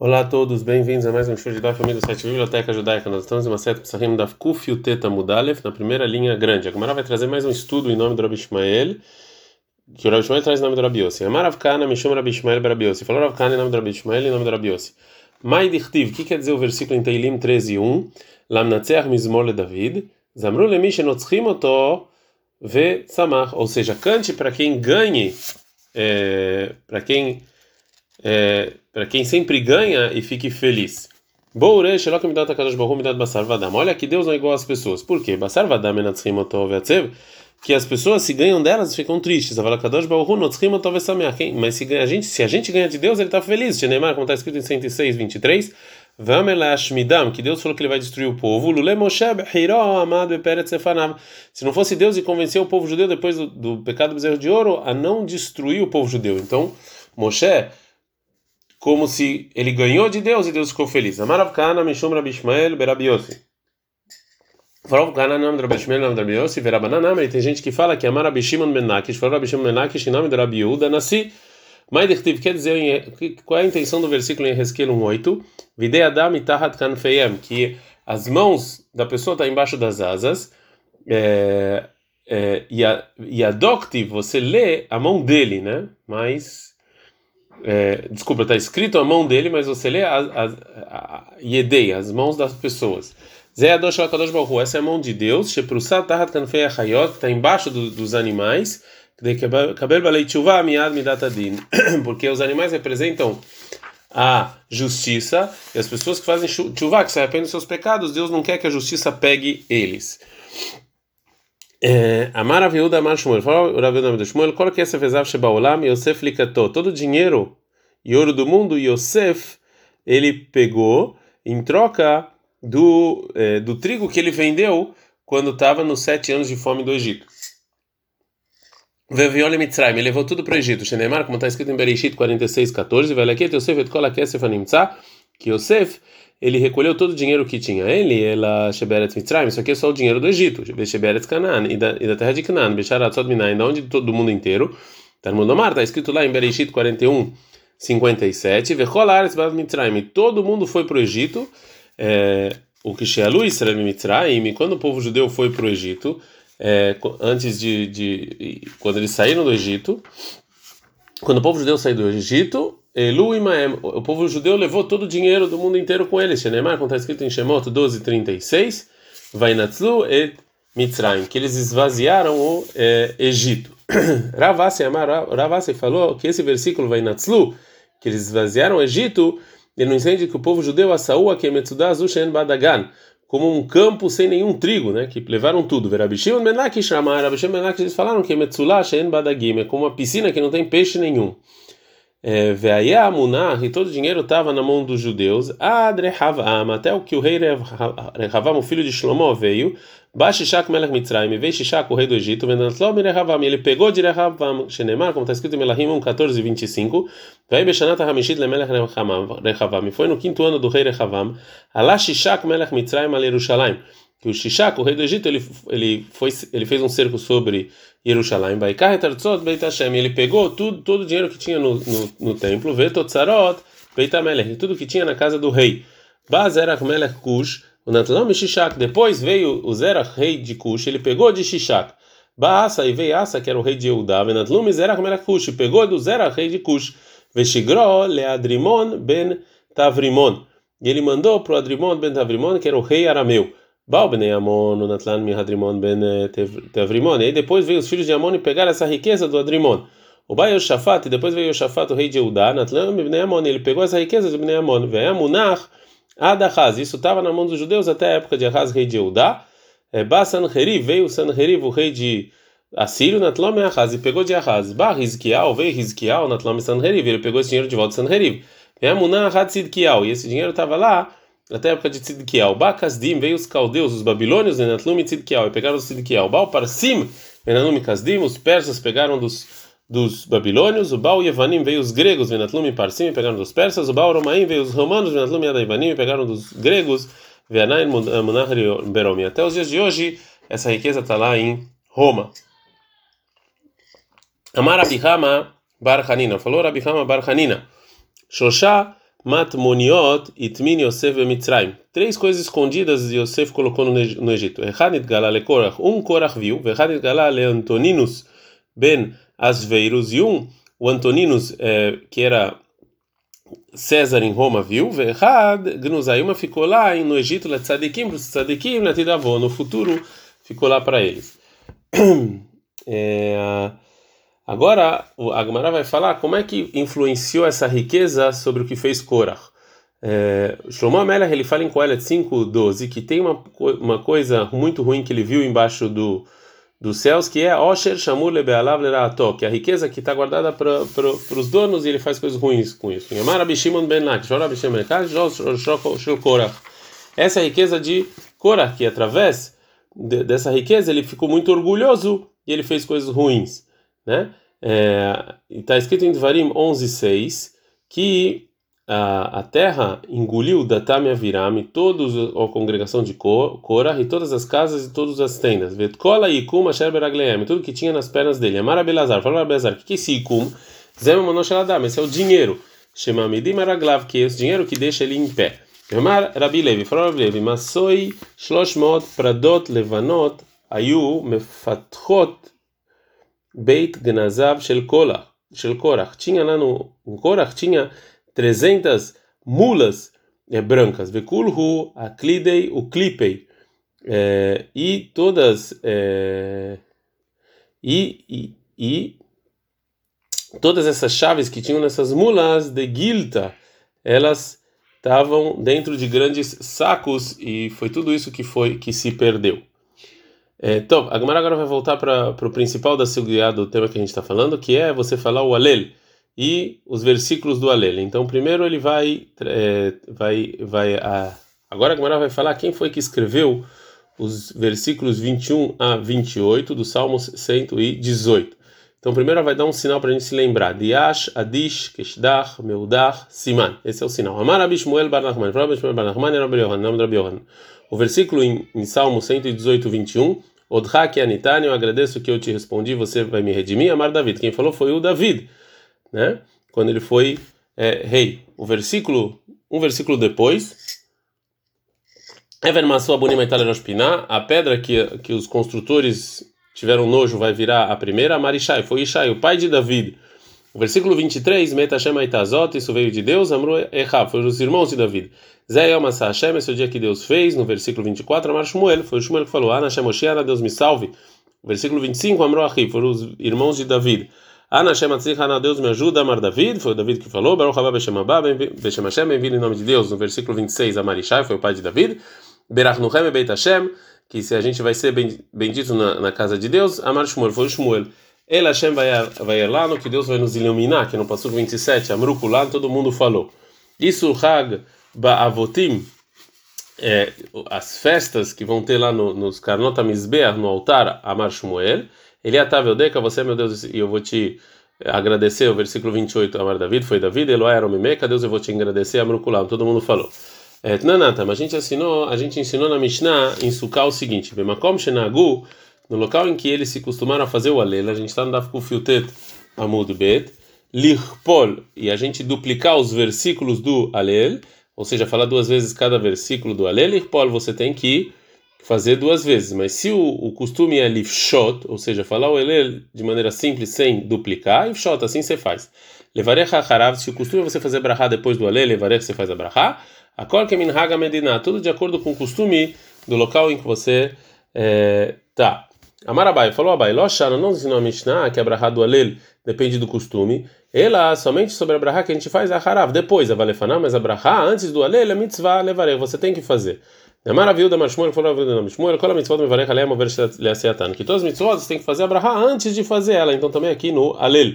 Olá a todos, bem-vindos a mais um show de Daf Família do site Biblioteca Judaica. Nós estamos em uma seta Psahim da Kuf Mudalef, na primeira linha grande. A Gemara vai trazer mais um estudo em nome do Rabi Ishmael, que o Rabi Ishmael traz em nome do Rabi Yossi. Amar Kana, Mishum Rabi Ishmael Rabi Yossi. Falou Rav Kana em nome do Rabi Ishmael e em nome do Rabi Yossi. Mai Dichtiv, o que quer dizer o versículo em Teilim 13 e 1? Lamnatzeach Mizmor le David. Zamru lemi shenotzchim oto ve samach. Ou seja, cante para quem ganhe, é, para quem... É, para quem sempre ganha e fique feliz. Olha que Deus não é igual às pessoas. Por quê? Que as pessoas se ganham delas ficam tristes. Mas se a gente, se a gente ganha de Deus, ele está feliz. Neymar, como está escrito em 106, 23. Que Deus falou que ele vai destruir o povo. Se não fosse Deus e convencer o povo judeu depois do, do pecado do bezerro de ouro a não destruir o povo judeu. Então, Moshe como se ele ganhou de Deus e Deus ficou feliz. Amarav Kana, Mishum Rabi Ishmael, Berabiosi. Farov Kana, nome do Rabi Ishmael, do Rabi Yossi, Verabananam, tem gente que fala que Amar Rabi Shimon Ben Nakish, falou Rabi Shimon Ben Nakish Rabi Yehuda, nasci. Maidertiv quer dizer, qual é a intenção do versículo em Resquel 1.8? Videi Adam itahat kanfeyem, que as mãos da pessoa estão tá embaixo das asas, é, é, e, a, e a doctive, você lê a mão dele, né? Mas é, desculpa, está escrito a mão dele, mas você lê a, a, a, Yedei, as mãos das pessoas. Essa é a mão de Deus, que está embaixo do, dos animais, porque os animais representam a justiça, e as pessoas que fazem chuva, que se arrependem dos seus pecados, Deus não quer que a justiça pegue eles. Amar Aviuda Amar Shmuel, fala o Raviuda Amar Shmuel, qual que é essa vezav Shebaolam, Yosef likato, todo o dinheiro e ouro do mundo, Yosef, ele pegou em troca do, é, do trigo que ele vendeu quando estava nos sete anos de fome do Egito. Veviole Mitzrayim, ele levou tudo para o Egito. Shenemar, como está escrito em Bereshit 46, 14, vai aqui, Yosef et kol kesef animtzah, que Yosef ele recolheu todo o dinheiro que tinha ele, ela Sheberet Mitzrayim, isso aqui é só o dinheiro do Egito, Sheberet Canaan, e da, e da terra de Canaan, Sod Minai, da onde todo mundo inteiro. Talmud Omar, está escrito lá em Bereshit 41, 57, Vecholares Bad Mitzrayim, todo mundo foi para o Egito, é, o que Shealu Israel Mitzrayim, quando o povo judeu foi para o Egito, é, antes de, de, quando eles saíram do Egito, quando o povo judeu saiu do Egito, Elu Imaem, o povo judeu levou todo o dinheiro do mundo inteiro com eles. Shenemar, como está escrito em Shemot 12:36, Vainatzlu et Mitzrayim, que eles esvaziaram o é, Egito. Ravasi Amar, Ravasi falou que esse versículo Vainatzlu, que eles esvaziaram o Egito, ele não entende que o povo judeu assaú a Kemetzudazu Shen Badagan, como um campo sem nenhum trigo, né? Que levaram tudo. Verabishim Menakish Amar, Rabishim Menakish, eles falaram que Metzulá Shen Badagim, é como uma piscina que não tem peixe nenhum. É, Veia Amunah, e todo o dinheiro estava na mão dos judeus, Adrehavam, até o que o rei Rehavam, o filho de Shlomo, veio, Bashishak Melech Mitzrayim, veio Shishak, o rei do Egito, Vendatlom Rehavam, ele pegou de Rehavam, Shenemar, como está escrito em Melahim 1, 14 e 25, Veio Beshanat HaMishit Lemelech Rehavam, e foi no quinto ano do rei Rehavam, Alá Shishak Melech Mitzrayim al Yerushalayim, que o Shishak, o rei do Egito, ele, ele, foi, ele fez um cerco sobre Jerusalém, ele pegou tudo, todo o dinheiro que tinha no, no, no templo, Vetotzarot, Beitamelech, tudo que tinha na casa do rei. Bazerach Melech Kush, o Natlanam Shishak, depois veio o Zerach, rei de Kush, ele pegou de Shishak. Baasa e veio Asa, que era o rei de Eudá, Venatlum Zerach Melech Kush, pegou do Zerach, rei de Kush. Veshigro Leadrimon ben Tavrimon. E ele mandou para o Adrimon ben Tavrimon, que era o rei arameu. Baal ben Amon, Natlan Mihadrimon ben Tevrimon. E aí depois veio os filhos de Amon e pegaram essa riqueza do Adrimon. O Bai Yoshafat, e depois veio Yoshafat, o rei de Eudá, Natlan ben Amon. Ele pegou essa riqueza de Ben Amon. Veio Amunach Adachaz. Isso estava na mão dos judeus até a época de Ahaz, rei de Eudá. Ba Sanheriv, veio Sanheriv, o rei de Assírio, Natlan Ahaz, e pegou de Ahaz. Ba Rizkiel, veio Rizkiel, Natlan ben Sanheriv. Ele pegou esse dinheiro de volta de Sanheriv. Veio Amunach Hadsidkiel. E esse dinheiro estava lá até a época de Tzidkiel. Bakasdim veio os caldeus, os babilônios, Nenatlum e Tzidkiel, e pegaram Tzidkiel. Baal Parsim, Nenatlum e Kasdim, os persas pegaram dos, dos babilônios. O Baal Yevanim veio os gregos, Nenatlum e Parsim, e pegaram dos persas. O Baal Romaim veio os romanos, Nenatlum e Adaivanim, e pegaram dos gregos. Veanain Munahri Beromi. Até os dias de hoje, essa riqueza está lá em Roma. Amar Abihama Bar Hanina. Falou Abihama Bar Hanina. Shoshá Matmoniot Itmin Yosef Mitzrayim. Três coisas escondidas Yosef colocou no, no Egito. Echadit Galale Korach. Um Korach viu. Vechadit Galale Antoninus Ben Asveirus. E um, o Antoninus, é, que era César em Roma, viu. Vechad Gnuzayuma ficou lá no Egito, Letzadikim, para os Tzadikim, no futuro, ficou lá para eles. É, Agora, a Gemara vai falar como é que influenciou essa riqueza sobre o que fez Korah. É, Shlomo Amelech, ele fala em Coelet 5.12 que tem uma, uma coisa muito ruim que ele viu embaixo do, dos céus, que é Osher Shamur Lebealav que é a riqueza que está guardada para os donos e ele faz coisas ruins com isso. Yamar Abishimon Ben Ben. Essa é a riqueza de Korah, que através de, dessa riqueza ele ficou muito orgulhoso e ele fez coisas ruins né? É, está escrito em Devarim 11:6 que a, a terra engoliu Datam e Aviram todos a congregação de Korah e todas as casas e todas as tendas. Vetkola Ikum Asher Beragleem, tudo que tinha nas pernas dele. Amar Abelazar, falou Abelazar, o que, é esse Ikum? Zema Monoshaladam, esse é o dinheiro. Shemamidim Araglav, que é esse dinheiro que deixa ele em pé. Amar Rabi Levi, falou Rabi Levi, Masoi Shloshmot Pradot Levanot Ayu Mefatchot Beit Gnazav Shel Korach. Tinha lá no Korach, tinha 300 mulas é, brancas. Vekulhu, Aklidei, Uklipei. É, e todas. É, e, e, e todas essas chaves que tinham nessas mulas de Gilta, elas estavam dentro de grandes sacos e foi tudo isso que foi que se perdeu. É, então, a Gemara agora vai voltar para o principal da segurança do tema que a gente está falando, que é você falar o Alel e os versículos do Alel. Então, primeiro ele vai. É, vai, vai a, agora a Gemara vai falar quem foi que escreveu os versículos 21 a 28 do Salmo 118. Então, primeiro vai dar um sinal para a gente se lembrar. Diash, Adish, Keshdach, Meudach, Siman. Esse é o sinal. Amar Abishmuel Bar Nachman. Abishmuel Bar Nachman Rabbi. O versículo em, em Salmo 118, 21 Odhak Anitani, eu agradeço que eu te respondi, você vai me redimir. Amar David. Quem falou foi o David, né? Quando ele foi é, rei. O versículo, um versículo depois. Ever Masu Abunima a pedra que, que os construtores tiveram nojo vai virar a primeira. Marishai, foi Ishai, o pai de David. O versículo 23, Metashem Aitazot, isso veio de Deus, Amru Echab, foi os irmãos de David. Zé Yom Hashem, esse é o dia que Deus fez, no versículo 24, Amar Shmuel, foi o Shmuel que falou, Ana Hashem Deus me salve. O versículo 25, Amru Achi, foram os irmãos de David. Ana Hashem Deus me ajuda, Amar David, foi o David que falou, Baruch Haba Beshem Abba, Beshem Hashem, bem-vindo em nome de Deus. No versículo 26, Amarishai, foi o pai de David. Berach Nuchem Beit Hashem, que se a gente vai ser bendito na, na casa de Deus, Amar Shmuel, foi o Shmuel. El Hashem vai lá no que Deus vai nos iluminar, que no passo 27, Amrukulan, todo mundo falou. Isso, Hag, Ba'avotim, é, as festas que vão ter lá no, nos Karnot Mizbeah, no altar, Amar Shmuel, ele Ataveodeca, você, meu Deus, e eu vou te agradecer, o versículo 28, Amar David, foi David, Eloai Aromimeca, Deus, eu vou te agradecer, Amrukulam, todo mundo falou. É, Tnanata, mas a gente ensinou, a gente ensinou na Mishnah, em Sukkah, o seguinte, Bemakom Shenagu, no local em que eles se costumaram a fazer o Alel, a gente está no Daf Kufiltet Amud Bet, Lirpol, e a gente duplicar os versículos do Alel, ou seja, falar duas vezes cada versículo do Alel, Lirpol você tem que fazer duas vezes, mas se o, o costume é Lifshot, ou seja, falar o Alel de maneira simples, sem duplicar, Lifshot, assim você faz. Levarech Hacharav, se o costume é você fazer Brahá depois do Alel, Levarech você faz a Brahá, a Kol Kemin Haga Medina, tudo de acordo com o costume do local em que você está. É, Amarabai falou Abai, Loshana não ensinou a Mishnah que a Brahá do Alel depende do costume. Ela somente sobre a Brahá que a gente faz a Harav, depois a Valefaná, mas a Brahá antes do Alel é mitzvah levarei, você tem que fazer. Maravilha da Mashmuel falou a Mashmuel, mitzvah do Mevarech Alem over Leaseatan? Que todas as mitzvot você tem que fazer a Brahá antes de fazer ela, então também aqui no Alel.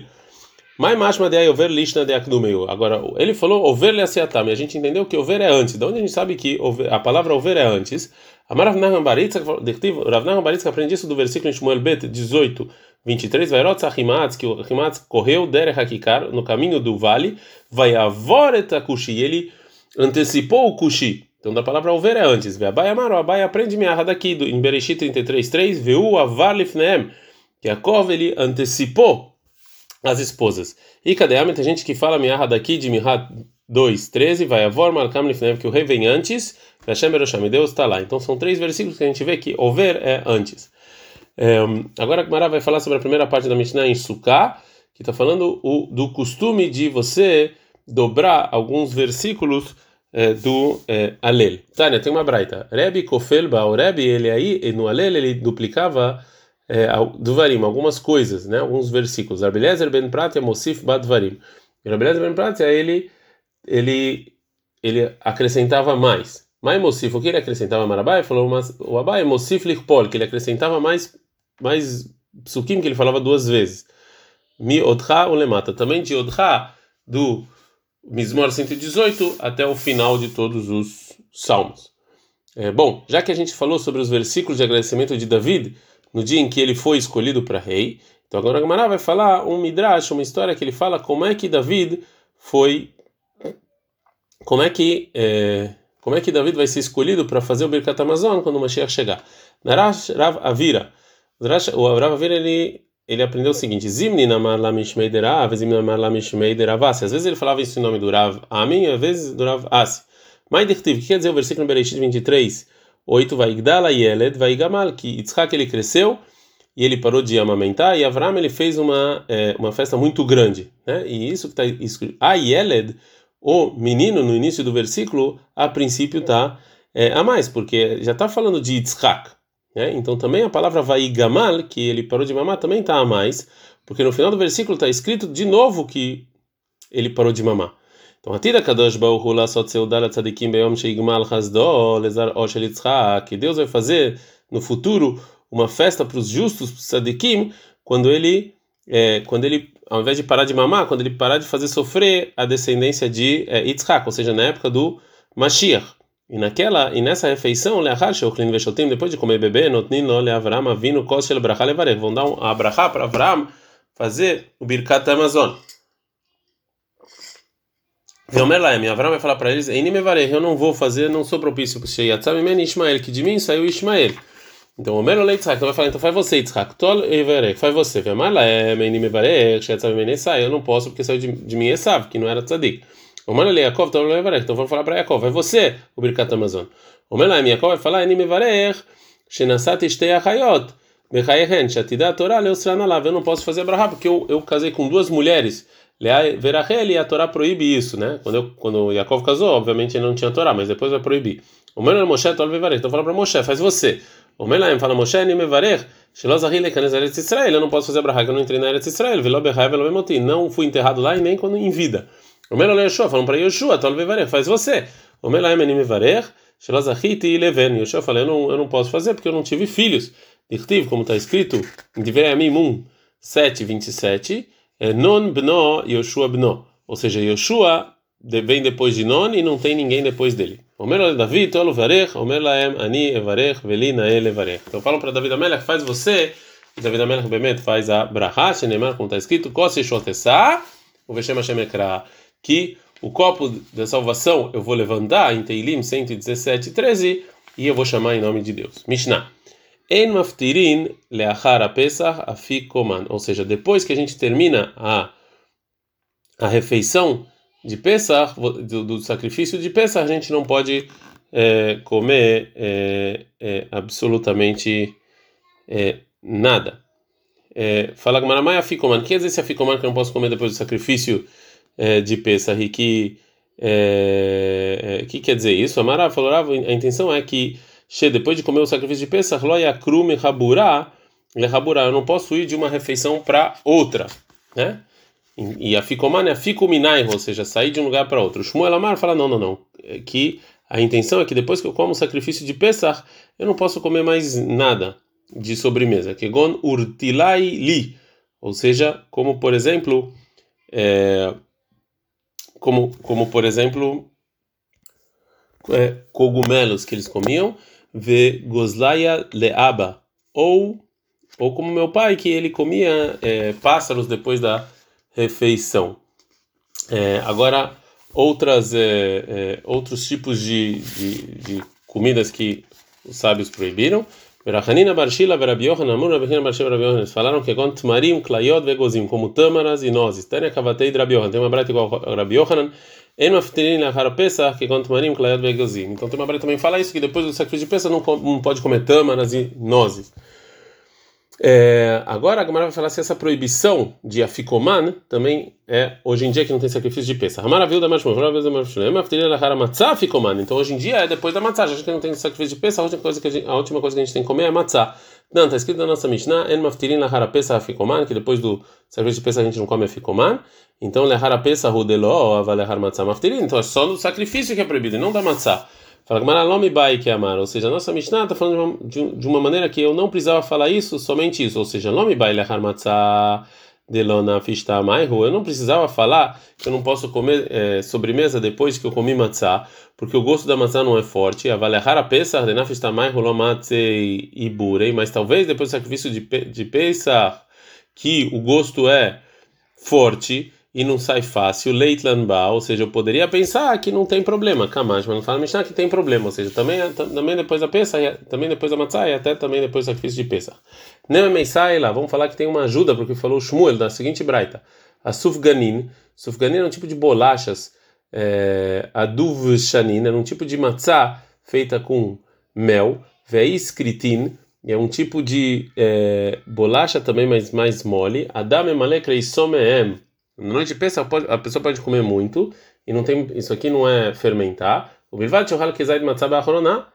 Mai mashma de over lishna de akdumeu. Agora, ele falou over leaseatam, e a gente entendeu que over é antes. De onde a gente sabe que a palavra over é antes? Amar Rav Baritza, Rav Nahman Baritza aprende isso do versículo em Shmuel Bet 18, 23, Vairot Sahimatz, que o Himatz correu der Hakikar no caminho do vale, vai avoret Kushi, ele antecipou o Kushi. Então, da palavra over é antes. Abai Amar, o Abai aprende minha daqui, em Bereshit 33, 3, Veu Avar Lifneem, que a Kov ele antecipou as esposas. E cadê? Tem gente que fala minha daqui de Mihat 2, 13, vai avor malkam lifnev, que o rei vem antes, Hashem Deus está lá. Então são três versículos que a gente vê que over é antes. É, agora a Gemara vai falar sobre a primeira parte da Mishnah em Sukkah, que está falando o, do costume de você dobrar alguns versículos é, do é, Alel. Tânia, tem uma braita. Rebbe Kofelba, o Rebbe, ele aí, no Alel, ele duplicava é, do Varim, algumas coisas, né, alguns versículos. Rabelezer ben Pratia, Mosif bad Varim. Rabelezer ben Pratia, ele, ele, ele acrescentava mais. Mas Mosif, o que ele acrescentava Marabai? Falou mas, o Abai, Mosif Lichpol, que ele acrescentava mais, mais psukim, que ele falava duas vezes. Mi Odcha Ulemata. Também de Odcha, do Mismor 118 até o final de todos os salmos. É, bom, já que a gente falou sobre os versículos de agradecimento de David, no dia em que ele foi escolhido para rei. Então agora a Gamara vai falar um midrash, uma história que ele fala como é que David foi, como é que é, como é que David vai ser escolhido para fazer o Birkat Amazon quando o Mashiach chegar. Narash Rav Avira, o Rav Avira ele ele aprendeu o seguinte: Zimni namar la mishmei derav, zimni namar la mishmei deravasi. Às vezes ele falava isso em nome do Rav Amin, às vezes do Rav Asi. Mas o que quer dizer o versículo Bereshit 23? 8 vai Igdala Yeled vai Gamal, que Yitzhak ele cresceu e ele parou de amamentar e Avram ele fez uma é, uma festa muito grande, né? E isso que está escrito, a Yeled, o menino no início do versículo, a princípio está é, a mais, porque já está falando de Yitzhak, né? Então também a palavra vai Gamal, que ele parou de mamar, também está a mais, porque no final do versículo está escrito de novo que ele parou de mamar. Então, Atira Kadosh Baruch Hu Lasot Seudal Tzadikim Beyom Sheigmal Chazdo Lezar Oshel Yitzhak, que Deus vai fazer no futuro uma festa para os justos, tzadikim, quando ele, quando ele, ao invés de parar de mamar, quando ele parar de fazer sofrer a descendência de é, Yitzhak, ou seja, na época do Mashiach. E naquela, e nessa refeição, Leachar Sheochlin Veshotim, depois de comer bebê, Notnin Lo Leavram Avinu Kos Shel Bracha Levarech, vão dar um abrahá para Avram fazer o Birkat Amazon. Veomerlaem, Avram vai falar para eles: eu não vou fazer, não sou propício para Sheyatzam Imen Ishmael, que de mim saiu Ishmael. Então, o Melo Leitzhak vai falar: então faz você, Yitzhak, Tol Everek, faz você. Veomerlaem, Inimevarech, Sheyatzam Imen Esai, eu não posso porque saiu de, de mim Esav, que não era tzadik. O Melo Yaakov, Tol Everek, então vamos falar para Yaakov: vai você, o Birkat Amazon. O Melaem, Yaakov vai falar: Inimevarech, Shenasat Ishtei Achayot, Bechayehen, Shatida Torah, Leusranalav, eu não posso fazer Abraham porque eu, eu casei com duas mulheres. Verachel e a Torá proíbe isso, né? Quando, eu, quando Yaakov casou, obviamente ele não tinha Torá, mas depois vai proibir. O meu é Moshe. Então fala para Moshe, faz você. O meu fala Moshe, Ni Mevarech, Shelozahile Kanes Eretz Israel. Eu não posso fazer Abraham, eu não entrei na Eretz Israel. Velo Behai, Velo Bemoti. Não fui enterrado lá e nem quando em vida. O meu é Yeshua, falam para Yeshua, Tol Vevarech, faz você. O meu é Ni Mevarech, Shelozahite e Leven. Yeshua fala, eu não, eu não posso fazer porque eu não tive filhos. Dirtiv, como está escrito Divrei Amim 7, 27, é Non Bno Yoshua Bno. Ou seja, Yoshua vem depois de Non e não tem ninguém depois dele. Omer Davi, Tolo Varech, Omer Laem, Ani Evarech, Velina Ele Evarech. Então falam para Davi Amelech, faz você, e Davi Amelech Bemet faz a Braha, Shenemar, como está escrito, Kose Shotessa, o Veshem Hashem Ekra, que o copo da salvação eu vou levantar em Teilim 117, 13, e eu vou chamar em nome de Deus. Mishnah. En maftirin leachar pesach afikoman, ou seja, depois que a gente termina a a refeição de Pesach, do, do sacrifício de Pesach, a gente não pode é, comer é, é, absolutamente é, nada. É, fala Gmaramai afikoman, que quer dizer esse afikoman que eu não posso comer depois do sacrifício é, de Pesach e que que quer dizer isso? Amara falou, a intenção é que depois de comer o sacrifício de Pesach, lo yakrum rabura, rabura, eu não posso ir de uma refeição para outra, né? E a ficoman é ficuminai, ou seja, sair de um lugar para outro. Shmuel Amar fala não, não, não, é que a intenção é que depois que eu como o sacrifício de Pesach, eu não posso comer mais nada de sobremesa. Que gon urtilai li, ou seja, como por exemplo, é, como como por exemplo é, cogumelos que eles comiam ve gozlaya leaba ou ou como meu pai que ele comia é, pássaros depois da refeição. É, agora outras é, é outros tipos de, de, de, comidas que os sábios proibiram. Verachanina Barshila Verabiohan Amur Rabihina Barshila Verabiohan falaram que com tmarim, klayot vegozim, como tâmaras e nozes. Tânia Kavatei Drabiohan. Tem uma brata igual a Rabiohanan Então tem uma também fala isso que depois do sacrifício de Pesach não, não pode comer tâmaras e nozes. É, agora a Gamara vai falar se essa proibição de afikoman também é hoje em dia que não tem sacrifício de peça. Então hoje em dia é depois da matzah, já que não tem sacrifício de peça, a última coisa que a, gente, a última coisa que a gente tem que comer é matzah. Não, está escrito na nossa Mishnah, afikoman, que depois do sacrifício de peça a gente não come afikoman. Então. Então é só no sacrifício que é proibido, não da matzah. Fala Gmaralomi Bai que amar, ou seja, a nossa Mishnah está falando de uma, de uma, maneira que eu não precisava falar isso, somente isso, ou seja, Lomi Bai lehar matzah delona fista maihu, eu não precisava falar que eu não posso comer é, sobremesa depois que eu comi matzah, porque o gosto da maçã não é forte, a valehar a pesach de nafista maihu lomatzei iburei, mas talvez depois do sacrifício de, de Pesach, que o gosto é forte, e não sai fácil, Leitlan Ba, ou seja, eu poderia pensar que não tem problema, Kamash, mas não fala Mishnah que tem problema, ou seja, também, também depois da peça, também depois da matzah e até também depois do sacrifício de peça. Nemeisai lá, vamos falar que tem uma ajuda, porque falou Shmuel da seguinte braita, a Sufganin, Sufganin é um tipo de bolachas, é, a Duvshanin, é um tipo de matzah feita com mel, Veis Kritin, é um tipo de é, bolacha também, mas mais mole, Adam Emalek Someem, noite de Pesach a pessoa pode comer muito e não tem isso aqui não é fermentar. O bilvat shohal kezait matzah ba'achroná,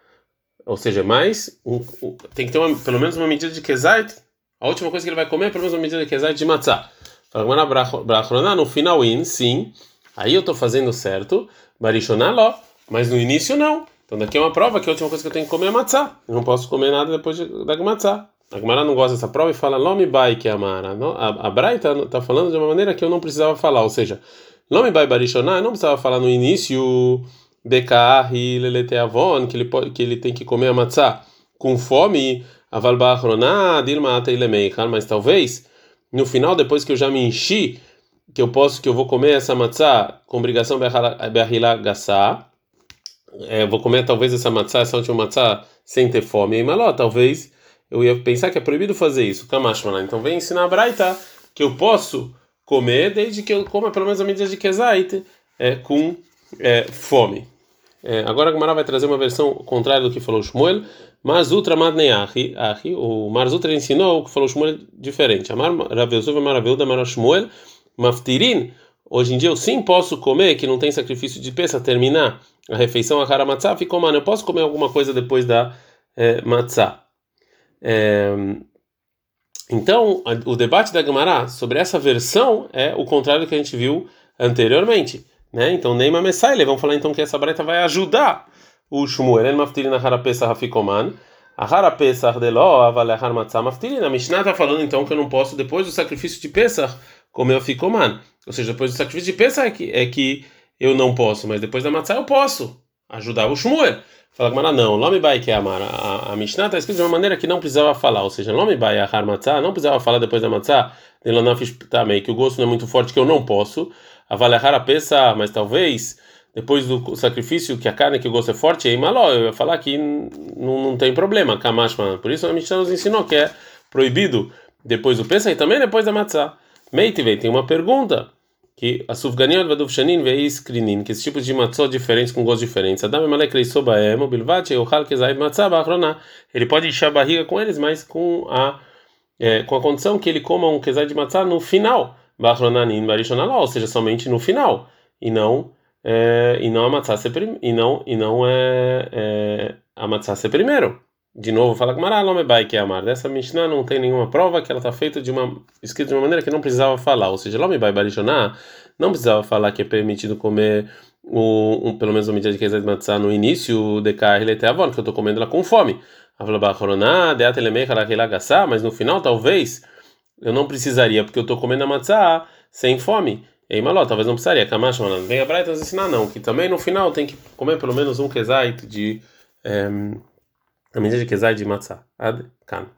ou seja, mais um, um, tem que ter uma, pelo menos uma medida de kezait. A última coisa que ele vai comer é pelo menos uma medida de kezait de matzah. Fala ba'achroná no final in, sim. Aí eu estou fazendo certo. Barishoná ló, mas no início não. Então daqui é uma prova que a última coisa que eu tenho que comer é matzah. Eu não posso comer nada depois de, da matzah. A Gemara não gosta dessa prova e fala Lomi Bai que Amara. A, Braita está tá falando de uma maneira que eu não precisava falar, ou seja, Lomi Bai Barishoná, eu não precisava falar no início Bekar e Leleteavon, que ele, pode, que ele tem que comer a matzá com fome, Aval Dilma Ateilemeikar, mas talvez no final, depois que eu já me enchi, que eu posso, que eu vou comer essa matzá com obrigação Beahila Gassá, é, vou comer talvez essa matzá, essa última matzá, sem ter fome, e maló, talvez eu ia pensar que é proibido fazer isso, Kamashmana. Então vem ensinar a Braita que eu posso comer desde que eu coma pelo menos a medida de Kezait é, com é, fome. É, agora a Gemara vai trazer uma versão contrária do que falou Shmuel. Marzutra Madneahi, o Marzutra ensinou o que falou Shmuel diferente. Amar Ravelzuv Maravilda Mara Shmuel Maftirin. Hoje em dia eu sim posso comer, que não tem sacrifício de peça, terminar a refeição a Haramatzah, ficou, mano, eu posso comer alguma coisa depois da é, matzah. É, então, o debate da Gemara sobre essa versão é o contrário do que a gente viu anteriormente. Né? Então, Neima Messaile, vamos falar então que essa breta vai ajudar o Shmuel, ele maftirina harapesa rafikoman, a harapesa deló avalehar matzah maftirina. A Mishnah está falando então que eu não posso, depois do sacrifício de Pesach, comer o fikoman. Ou seja, depois do sacrifício de Pesach é que, é que eu não posso, mas depois da matzah eu posso ajudar o Shmuel. Fala Gamara, não, Lomi Bai que é Amara. A, a Mishnah está escrita de uma maneira que não precisava falar, ou seja, Lomi Bai Ahar Matzah, não precisava falar depois da Matzah, também, que o gosto não é muito forte, que eu não posso. Avalehar a peça, mas talvez depois do sacrifício, que a carne, que o gosto é forte, aí maló, eu ia falar que não, não tem problema, Kamashman. Por isso a Mishnah nos ensinou que é proibido depois do peça e também depois da Matzah. Meitive, tem uma pergunta que a sufganiyot vaduvshanin veis krinin, que esses tipos de matzot diferentes com gostos diferentes. Adam emalek sobaem, bilvat euchal kezait matzah bachrona. Ele pode encher a barriga com eles, mas com a é, com a condição que ele coma um kezait de matzah no final, bachronanin barishonaló, ou seja, somente no final, e não é, e não a matzah ser e não e não é, é a matzah ser primeiro. De novo, fala que é amar. Dessa Mishnah não tem nenhuma prova que ela está feita de uma escrita de uma maneira que não precisava falar. Ou seja, Lome Bai Barishoná não precisava falar que é permitido comer um, um, pelo menos uma medida de Kezet Matzah no início de Kahilete Avon, que eu estou comendo ela com fome. Mas no final, talvez, eu não precisaria, porque eu estou comendo a matzah sem fome. Ei, maló, talvez não precisaria. Kamash, vem a Braita ensinar, não, que também no final tem que comer pelo menos um kezait de. Um, a medida de Kezai de Matzah. Ad Kan.